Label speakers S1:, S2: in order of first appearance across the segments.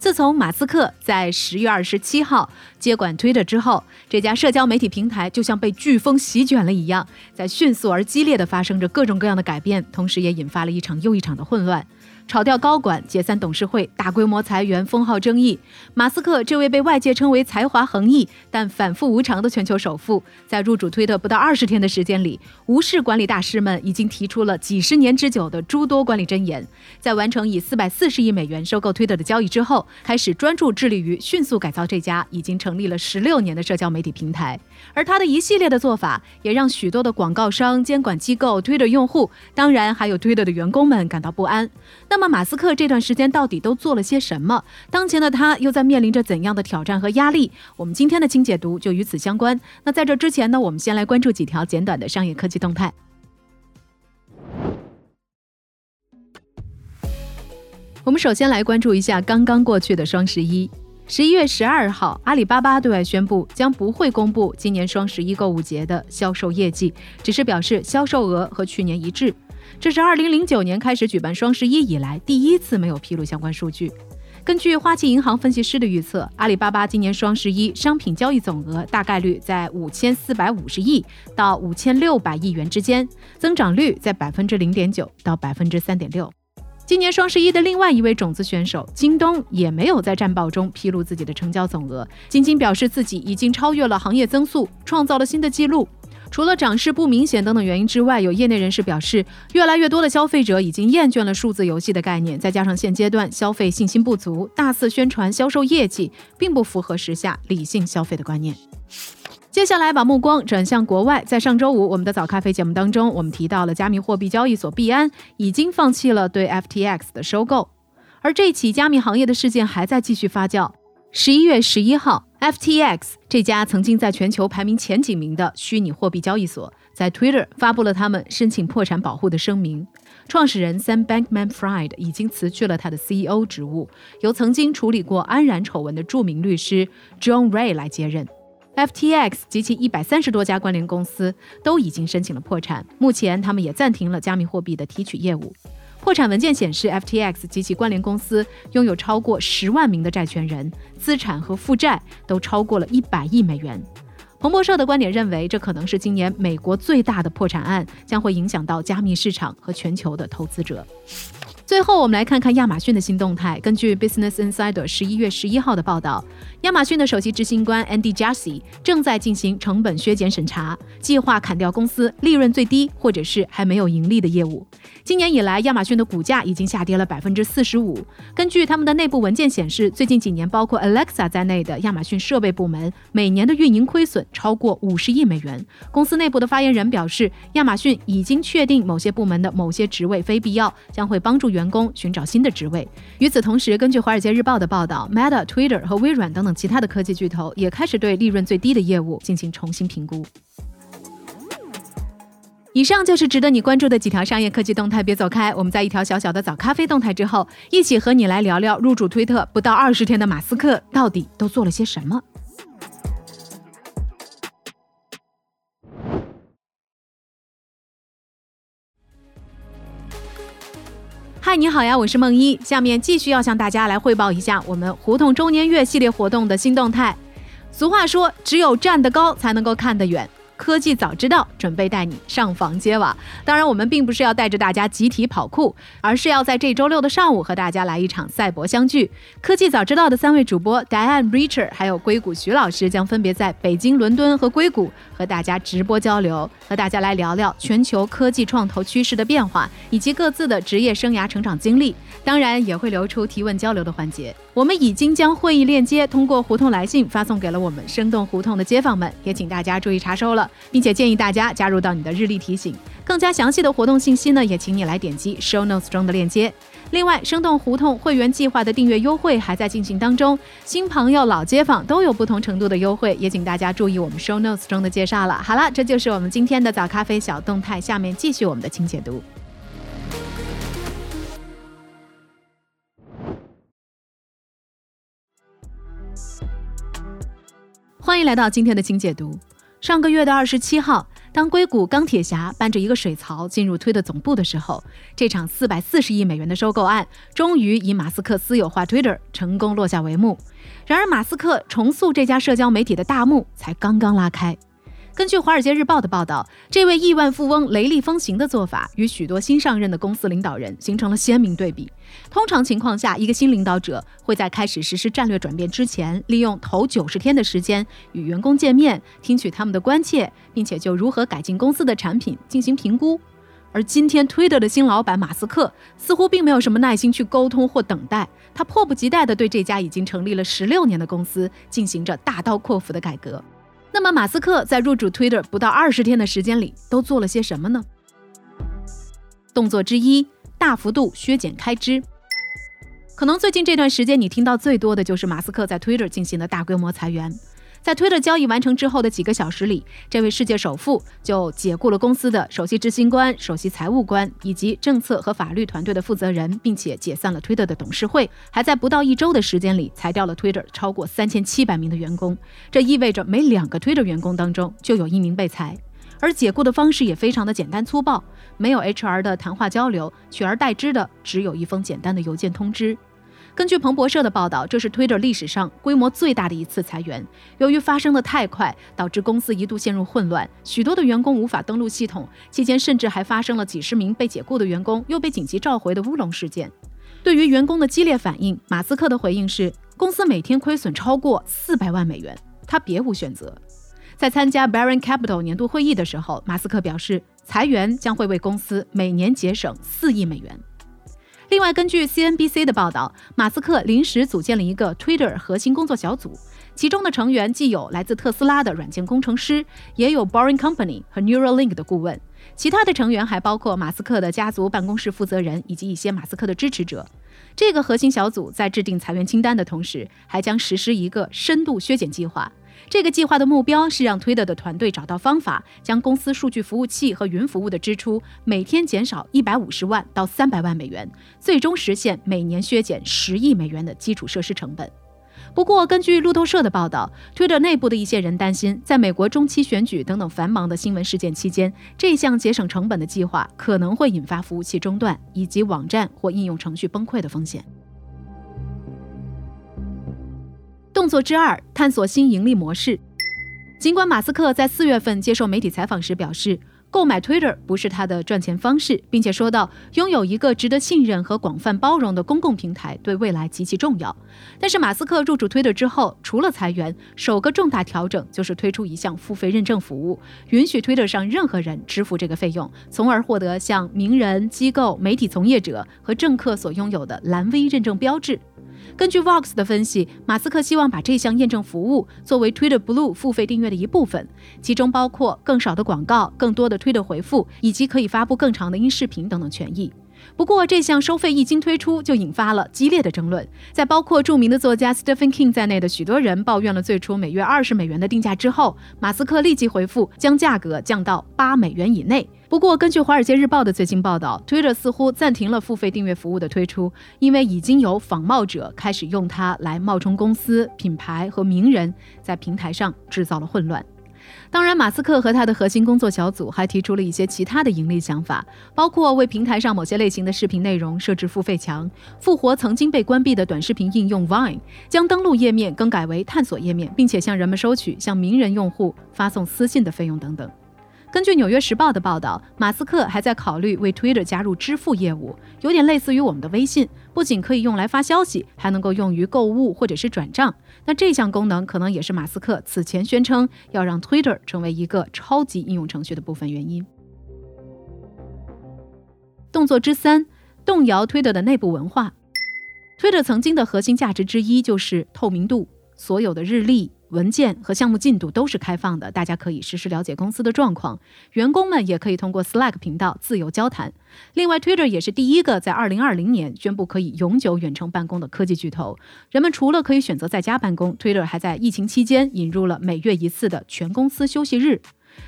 S1: 自从马斯克在十月二十七号接管 Twitter 之后，这家社交媒体平台就像被飓风席卷了一样，在迅速而激烈的发生着各种各样的改变，同时也引发了一场又一场的混乱。炒掉高管、解散董事会、大规模裁员、封号争议。马斯克这位被外界称为才华横溢但反复无常的全球首富，在入主推特不到二十天的时间里，无视管理大师们已经提出了几十年之久的诸多管理箴言，在完成以四百四十亿美元收购推特的交易之后，开始专注致力于迅速改造这家已经成立了十六年的社交媒体平台。而他的一系列的做法，也让许多的广告商、监管机构、推特用户，当然还有推特的员工们感到不安。那那么马斯克这段时间到底都做了些什么？当前的他又在面临着怎样的挑战和压力？我们今天的清解读就与此相关。那在这之前呢，我们先来关注几条简短的商业科技动态。我们首先来关注一下刚刚过去的双十一。十一月十二号，阿里巴巴对外宣布将不会公布今年双十一购物节的销售业绩，只是表示销售额和去年一致。这是二零零九年开始举办双十一以来第一次没有披露相关数据。根据花旗银行分析师的预测，阿里巴巴今年双十一商品交易总额大概率在五千四百五十亿到五千六百亿元之间，增长率在百分之零点九到百分之三点六。今年双十一的另外一位种子选手京东也没有在战报中披露自己的成交总额。仅仅表示自己已经超越了行业增速，创造了新的纪录。除了涨势不明显等等原因之外，有业内人士表示，越来越多的消费者已经厌倦了数字游戏的概念，再加上现阶段消费信心不足，大肆宣传销售业绩，并不符合时下理性消费的观念。接下来把目光转向国外，在上周五我们的早咖啡节目当中，我们提到了加密货币交易所币安已经放弃了对 FTX 的收购，而这起加密行业的事件还在继续发酵。十一月十一号，FTX 这家曾经在全球排名前几名的虚拟货币交易所，在 Twitter 发布了他们申请破产保护的声明。创始人 Sam Bankman-Fried 已经辞去了他的 CEO 职务，由曾经处理过安然丑闻的著名律师 John Ray 来接任。FTX 及其一百三十多家关联公司都已经申请了破产，目前他们也暂停了加密货币的提取业务。破产文件显示，FTX 及其关联公司拥有超过十万名的债权人，资产和负债都超过了一百亿美元。彭博社的观点认为，这可能是今年美国最大的破产案，将会影响到加密市场和全球的投资者。最后，我们来看看亚马逊的新动态。根据 Business Insider 十一月十一号的报道，亚马逊的首席执行官 Andy Jassy 正在进行成本削减审查，计划砍掉公司利润最低或者是还没有盈利的业务。今年以来，亚马逊的股价已经下跌了百分之四十五。根据他们的内部文件显示，最近几年，包括 Alexa 在内的亚马逊设备部门每年的运营亏损超过五十亿美元。公司内部的发言人表示，亚马逊已经确定某些部门的某些职位非必要，将会帮助员。员工寻找新的职位。与此同时，根据《华尔街日报》的报道，Meta、Twitter 和微软等等其他的科技巨头也开始对利润最低的业务进行重新评估。以上就是值得你关注的几条商业科技动态，别走开。我们在一条小小的早咖啡动态之后，一起和你来聊聊入主推特不到二十天的马斯克到底都做了些什么。嗨，你好呀，我是梦一。下面继续要向大家来汇报一下我们胡同周年月系列活动的新动态。俗话说，只有站得高才能够看得远。科技早知道，准备带你上房揭瓦。当然，我们并不是要带着大家集体跑酷，而是要在这周六的上午和大家来一场赛博相聚。科技早知道的三位主播 Diane Richer 还有硅谷徐老师将分别在北京、伦敦和硅谷和大家直播交流，和大家来聊聊全球科技创投趋势的变化以及各自的职业生涯成长经历。当然，也会留出提问交流的环节。我们已经将会议链接通过胡同来信发送给了我们生动胡同的街坊们，也请大家注意查收了。并且建议大家加入到你的日历提醒。更加详细的活动信息呢，也请你来点击 show notes 中的链接。另外，生动胡同会员计划的订阅优惠还在进行当中，新朋友、老街坊都有不同程度的优惠，也请大家注意我们 show notes 中的介绍了。好了，这就是我们今天的早咖啡小动态，下面继续我们的清解读。欢迎来到今天的清解读。上个月的二十七号。当硅谷钢铁侠搬着一个水槽进入推特总部的时候，这场四百四十亿美元的收购案终于以马斯克私有化 Twitter 成功落下帷幕。然而，马斯克重塑这家社交媒体的大幕才刚刚拉开。根据《华尔街日报》的报道，这位亿万富翁雷厉风行的做法与许多新上任的公司领导人形成了鲜明对比。通常情况下，一个新领导者会在开始实施战略转变之前，利用头九十天的时间与员工见面，听取他们的关切，并且就如何改进公司的产品进行评估。而今天，Twitter 的新老板马斯克似乎并没有什么耐心去沟通或等待，他迫不及待地对这家已经成立了十六年的公司进行着大刀阔斧的改革。那么，马斯克在入主 Twitter 不到二十天的时间里，都做了些什么呢？动作之一，大幅度削减开支。可能最近这段时间，你听到最多的就是马斯克在 Twitter 进行的大规模裁员。在推特交易完成之后的几个小时里，这位世界首富就解雇了公司的首席执行官、首席财务官以及政策和法律团队的负责人，并且解散了推特的董事会，还在不到一周的时间里裁掉了推特超过三千七百名的员工。这意味着每两个推特员工当中就有一名被裁，而解雇的方式也非常的简单粗暴，没有 HR 的谈话交流，取而代之的只有一封简单的邮件通知。根据彭博社的报道，这是 Twitter 历史上规模最大的一次裁员。由于发生的太快，导致公司一度陷入混乱，许多的员工无法登录系统。期间甚至还发生了几十名被解雇的员工又被紧急召回的乌龙事件。对于员工的激烈反应，马斯克的回应是：公司每天亏损超过四百万美元，他别无选择。在参加 Baron Capital 年度会议的时候，马斯克表示，裁员将会为公司每年节省四亿美元。另外，根据 CNBC 的报道，马斯克临时组建了一个 Twitter 核心工作小组，其中的成员既有来自特斯拉的软件工程师，也有 Boring Company 和 Neuralink 的顾问。其他的成员还包括马斯克的家族办公室负责人以及一些马斯克的支持者。这个核心小组在制定裁员清单的同时，还将实施一个深度削减计划。这个计划的目标是让 Twitter 的团队找到方法，将公司数据服务器和云服务的支出每天减少一百五十万到三百万美元，最终实现每年削减十亿美元的基础设施成本。不过，根据路透社的报道，Twitter 内部的一些人担心，在美国中期选举等等繁忙的新闻事件期间，这项节省成本的计划可能会引发服务器中断以及网站或应用程序崩溃的风险。动作之二，探索新盈利模式。尽管马斯克在四月份接受媒体采访时表示，购买 Twitter 不是他的赚钱方式，并且说到拥有一个值得信任和广泛包容的公共平台对未来极其重要。但是，马斯克入主 Twitter 之后，除了裁员，首个重大调整就是推出一项付费认证服务，允许 Twitter 上任何人支付这个费用，从而获得像名人、机构、媒体从业者和政客所拥有的蓝 V 认证标志。根据 Vox 的分析，马斯克希望把这项验证服务作为 Twitter Blue 付费订阅的一部分，其中包括更少的广告、更多的推特回复以及可以发布更长的音视频等等权益。不过，这项收费一经推出，就引发了激烈的争论。在包括著名的作家 Stephen King 在内的许多人抱怨了最初每月二十美元的定价之后，马斯克立即回复将价格降到八美元以内。不过，根据《华尔街日报》的最新报道，Twitter 似乎暂停了付费订阅服务的推出，因为已经有仿冒者开始用它来冒充公司、品牌和名人，在平台上制造了混乱。当然，马斯克和他的核心工作小组还提出了一些其他的盈利想法，包括为平台上某些类型的视频内容设置付费墙、复活曾经被关闭的短视频应用 Vine、将登录页面更改为探索页面，并且向人们收取向名人用户发送私信的费用等等。根据《纽约时报》的报道，马斯克还在考虑为 Twitter 加入支付业务，有点类似于我们的微信，不仅可以用来发消息，还能够用于购物或者是转账。那这项功能可能也是马斯克此前宣称要让 Twitter 成为一个超级应用程序的部分原因。动作之三，动摇 Twitter 的内部文化。Twitter 曾经的核心价值之一就是透明度，所有的日历。文件和项目进度都是开放的，大家可以实时了解公司的状况。员工们也可以通过 Slack 频道自由交谈。另外，Twitter 也是第一个在2020年宣布可以永久远程办公的科技巨头。人们除了可以选择在家办公，Twitter 还在疫情期间引入了每月一次的全公司休息日。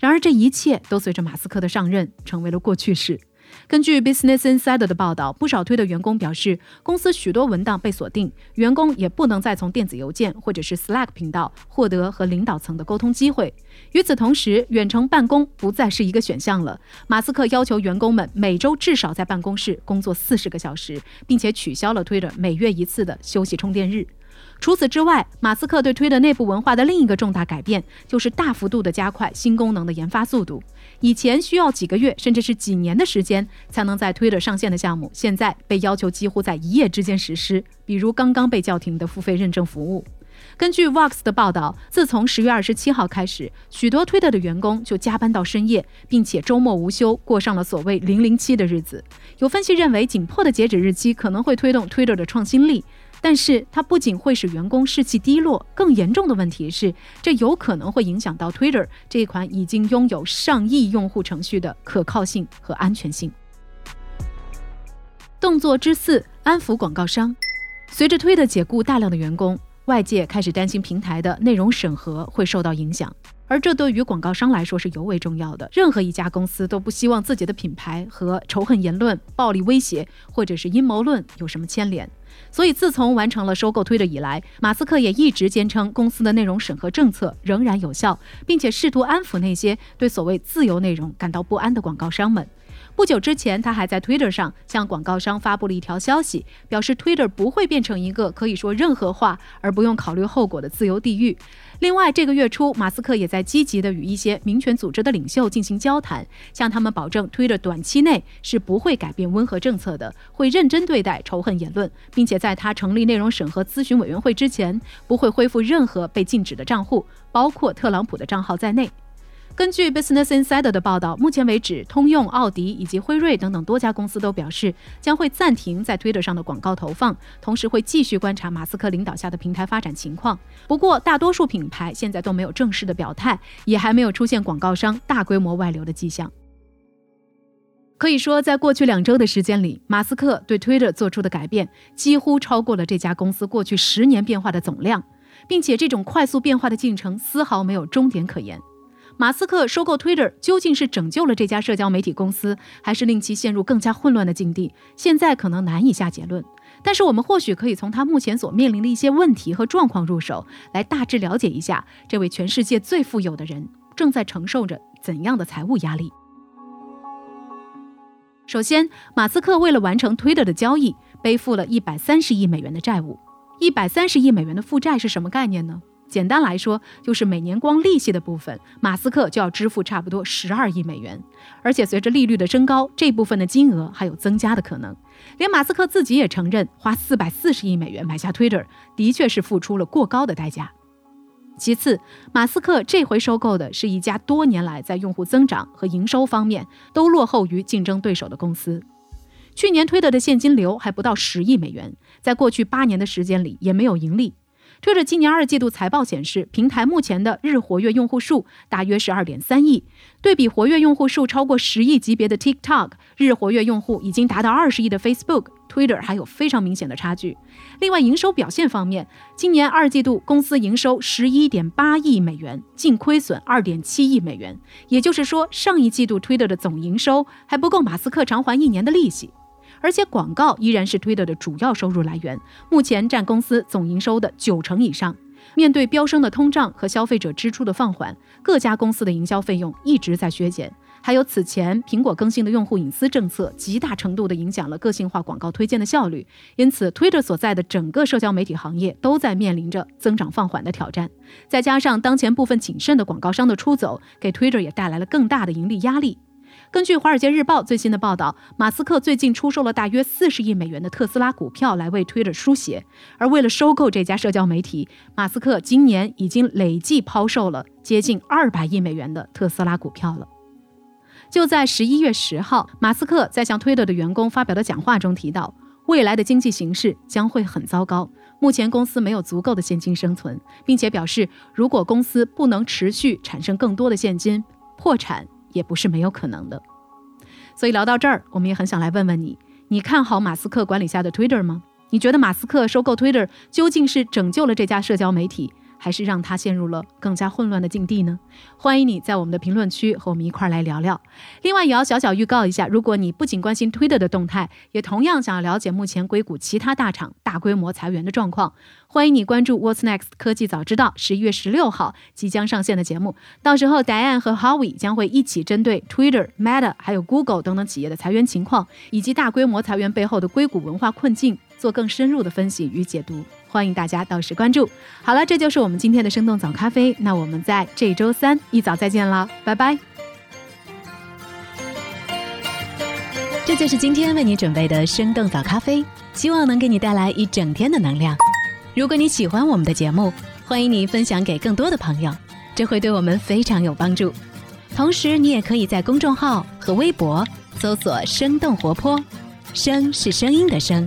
S1: 然而，这一切都随着马斯克的上任成为了过去式。根据 Business Insider 的报道，不少推的员工表示，公司许多文档被锁定，员工也不能再从电子邮件或者是 Slack 频道获得和领导层的沟通机会。与此同时，远程办公不再是一个选项了。马斯克要求员工们每周至少在办公室工作四十个小时，并且取消了 Twitter 每月一次的休息充电日。除此之外，马斯克对推的内部文化的另一个重大改变，就是大幅度的加快新功能的研发速度。以前需要几个月，甚至是几年的时间才能在推的上线的项目，现在被要求几乎在一夜之间实施。比如刚刚被叫停的付费认证服务。根据 Vox 的报道，自从十月二十七号开始，许多推特的员工就加班到深夜，并且周末无休，过上了所谓“零零七”的日子。有分析认为，紧迫的截止日期可能会推动推特的创新力。但是它不仅会使员工士气低落，更严重的问题是，这有可能会影响到 Twitter 这一款已经拥有上亿用户程序的可靠性和安全性。动作之四：安抚广告商。随着 Twitter 解雇大量的员工，外界开始担心平台的内容审核会受到影响，而这对于广告商来说是尤为重要的。任何一家公司都不希望自己的品牌和仇恨言论、暴力威胁或者是阴谋论有什么牵连。所以，自从完成了收购推特以来，马斯克也一直坚称公司的内容审核政策仍然有效，并且试图安抚那些对所谓自由内容感到不安的广告商们。不久之前，他还在 Twitter 上向广告商发布了一条消息，表示 Twitter 不会变成一个可以说任何话而不用考虑后果的自由地狱。另外，这个月初，马斯克也在积极地与一些民权组织的领袖进行交谈，向他们保证，Twitter 短期内是不会改变温和政策的，会认真对待仇恨言论，并且在他成立内容审核咨询委员会之前，不会恢复任何被禁止的账户，包括特朗普的账号在内。根据 Business Insider 的报道，目前为止，通用、奥迪以及辉瑞等等多家公司都表示将会暂停在 Twitter 上的广告投放，同时会继续观察马斯克领导下的平台发展情况。不过，大多数品牌现在都没有正式的表态，也还没有出现广告商大规模外流的迹象。可以说，在过去两周的时间里，马斯克对 Twitter 做出的改变几乎超过了这家公司过去十年变化的总量，并且这种快速变化的进程丝毫没有终点可言。马斯克收购 Twitter 究竟是拯救了这家社交媒体公司，还是令其陷入更加混乱的境地？现在可能难以下结论。但是我们或许可以从他目前所面临的一些问题和状况入手，来大致了解一下这位全世界最富有的人正在承受着怎样的财务压力。首先，马斯克为了完成 Twitter 的交易，背负了一百三十亿美元的债务。一百三十亿美元的负债是什么概念呢？简单来说，就是每年光利息的部分，马斯克就要支付差不多十二亿美元。而且随着利率的升高，这部分的金额还有增加的可能。连马斯克自己也承认，花四百四十亿美元买下 Twitter 的确是付出了过高的代价。其次，马斯克这回收购的是一家多年来在用户增长和营收方面都落后于竞争对手的公司。去年推特的现金流还不到十亿美元，在过去八年的时间里也没有盈利。推特今年二季度财报显示，平台目前的日活跃用户数大约是二点三亿，对比活跃用户数超过十亿级别的 TikTok，日活跃用户已经达到二十亿的 Facebook，Twitter 还有非常明显的差距。另外，营收表现方面，今年二季度公司营收十一点八亿美元，净亏损二点七亿美元，也就是说，上一季度 Twitter 的总营收还不够马斯克偿还一年的利息。而且广告依然是 Twitter 的主要收入来源，目前占公司总营收的九成以上。面对飙升的通胀和消费者支出的放缓，各家公司的营销费用一直在削减。还有此前苹果更新的用户隐私政策，极大程度地影响了个性化广告推荐的效率。因此，Twitter 所在的整个社交媒体行业都在面临着增长放缓的挑战。再加上当前部分谨慎的广告商的出走，给 Twitter 也带来了更大的盈利压力。根据《华尔街日报》最新的报道，马斯克最近出售了大约四十亿美元的特斯拉股票来为 Twitter 输血。而为了收购这家社交媒体，马斯克今年已经累计抛售了接近二百亿美元的特斯拉股票了。就在十一月十号，马斯克在向 Twitter 的员工发表的讲话中提到：“未来的经济形势将会很糟糕。目前公司没有足够的现金生存，并且表示，如果公司不能持续产生更多的现金，破产也不是没有可能的。所以聊到这儿，我们也很想来问问你：你看好马斯克管理下的 Twitter 吗？你觉得马斯克收购 Twitter 究竟是拯救了这家社交媒体？还是让他陷入了更加混乱的境地呢？欢迎你在我们的评论区和我们一块儿来聊聊。另外，也要小小预告一下，如果你不仅关心 Twitter 的动态，也同样想要了解目前硅谷其他大厂大规模裁员的状况，欢迎你关注 What's Next 科技早知道十一月十六号即将上线的节目。到时候，Diane 和 Howie 将会一起针对 Twitter、Meta 还有 Google 等等企业的裁员情况，以及大规模裁员背后的硅谷文化困境，做更深入的分析与解读。欢迎大家到时关注。好了，这就是我们今天的生动早咖啡。那我们在这周三一早再见了，拜拜。
S2: 这就是今天为你准备的生动早咖啡，希望能给你带来一整天的能量。如果你喜欢我们的节目，欢迎你分享给更多的朋友，这会对我们非常有帮助。同时，你也可以在公众号和微博搜索“生动活泼”，声是声音的声。